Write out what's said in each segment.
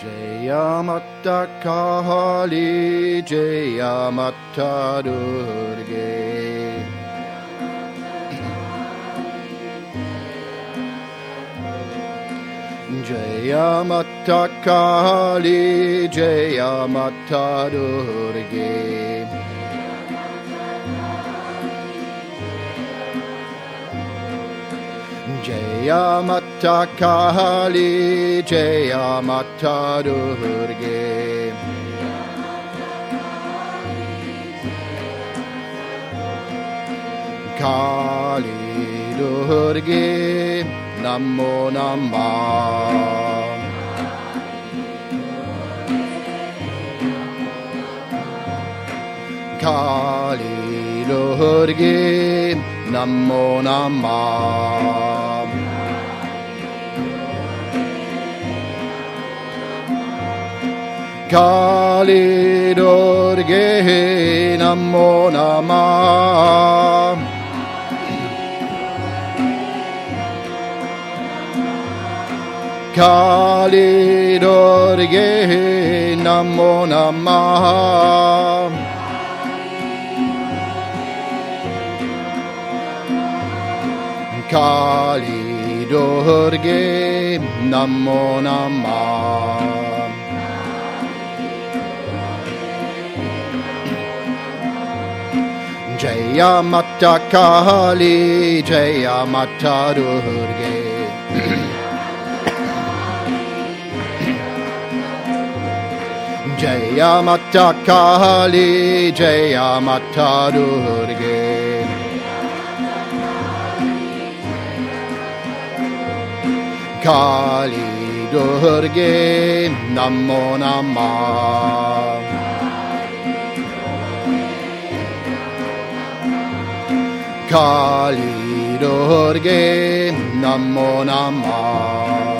Jaya Mata Kali Jaya Mata Durge. Jaya Mata Kali Jaya Mata Durge Jaya Mata Kali Jaya Mata Durge Kali Durge Namo Namah Kali Durge Namo Namah Kali Durge Namo Namah. Kali Durge Namo Namah. Kali Durge Namo Namah Jaya Mata Kali Jaya Mata Durge Jaya Mata Kali Jaya Mata Durge Kali Durge Namo Namah Kali Durge Namo Namah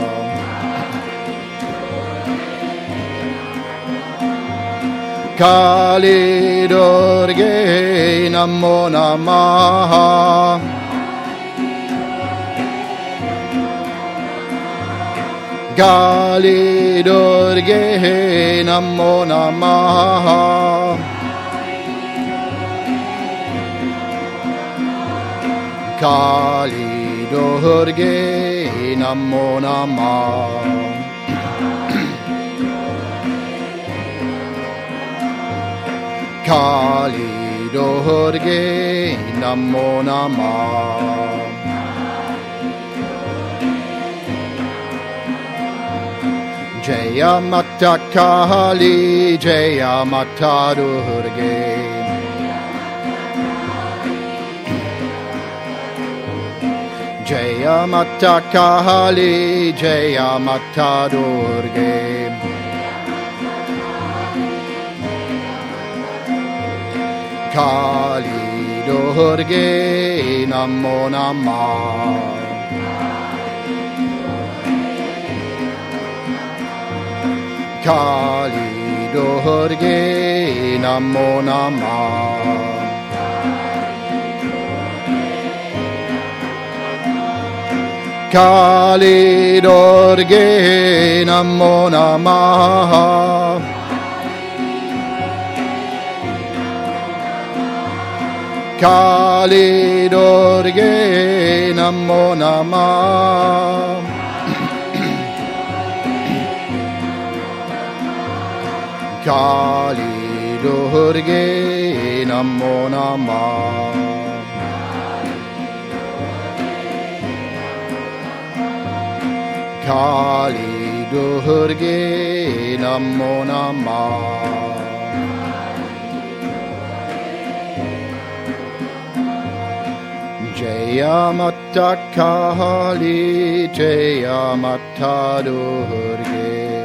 Kali Durge Namo Namah Kali Durge Namo Namah Kali Durge Namo Namah. Kali Durge Namo Namah. Jaya Mata Kali Jaya Mata Durge Jaya Mata Kali Jaya Mata Durge Kali Durge Namo Namah. Kali Durge Namo Namah Kali Durge Namo Namah Kali Durge Namo Namah Kali Durge Namo Namah Kali Durge Namo Namah Jaya Mata Kali Jaya Mata Durge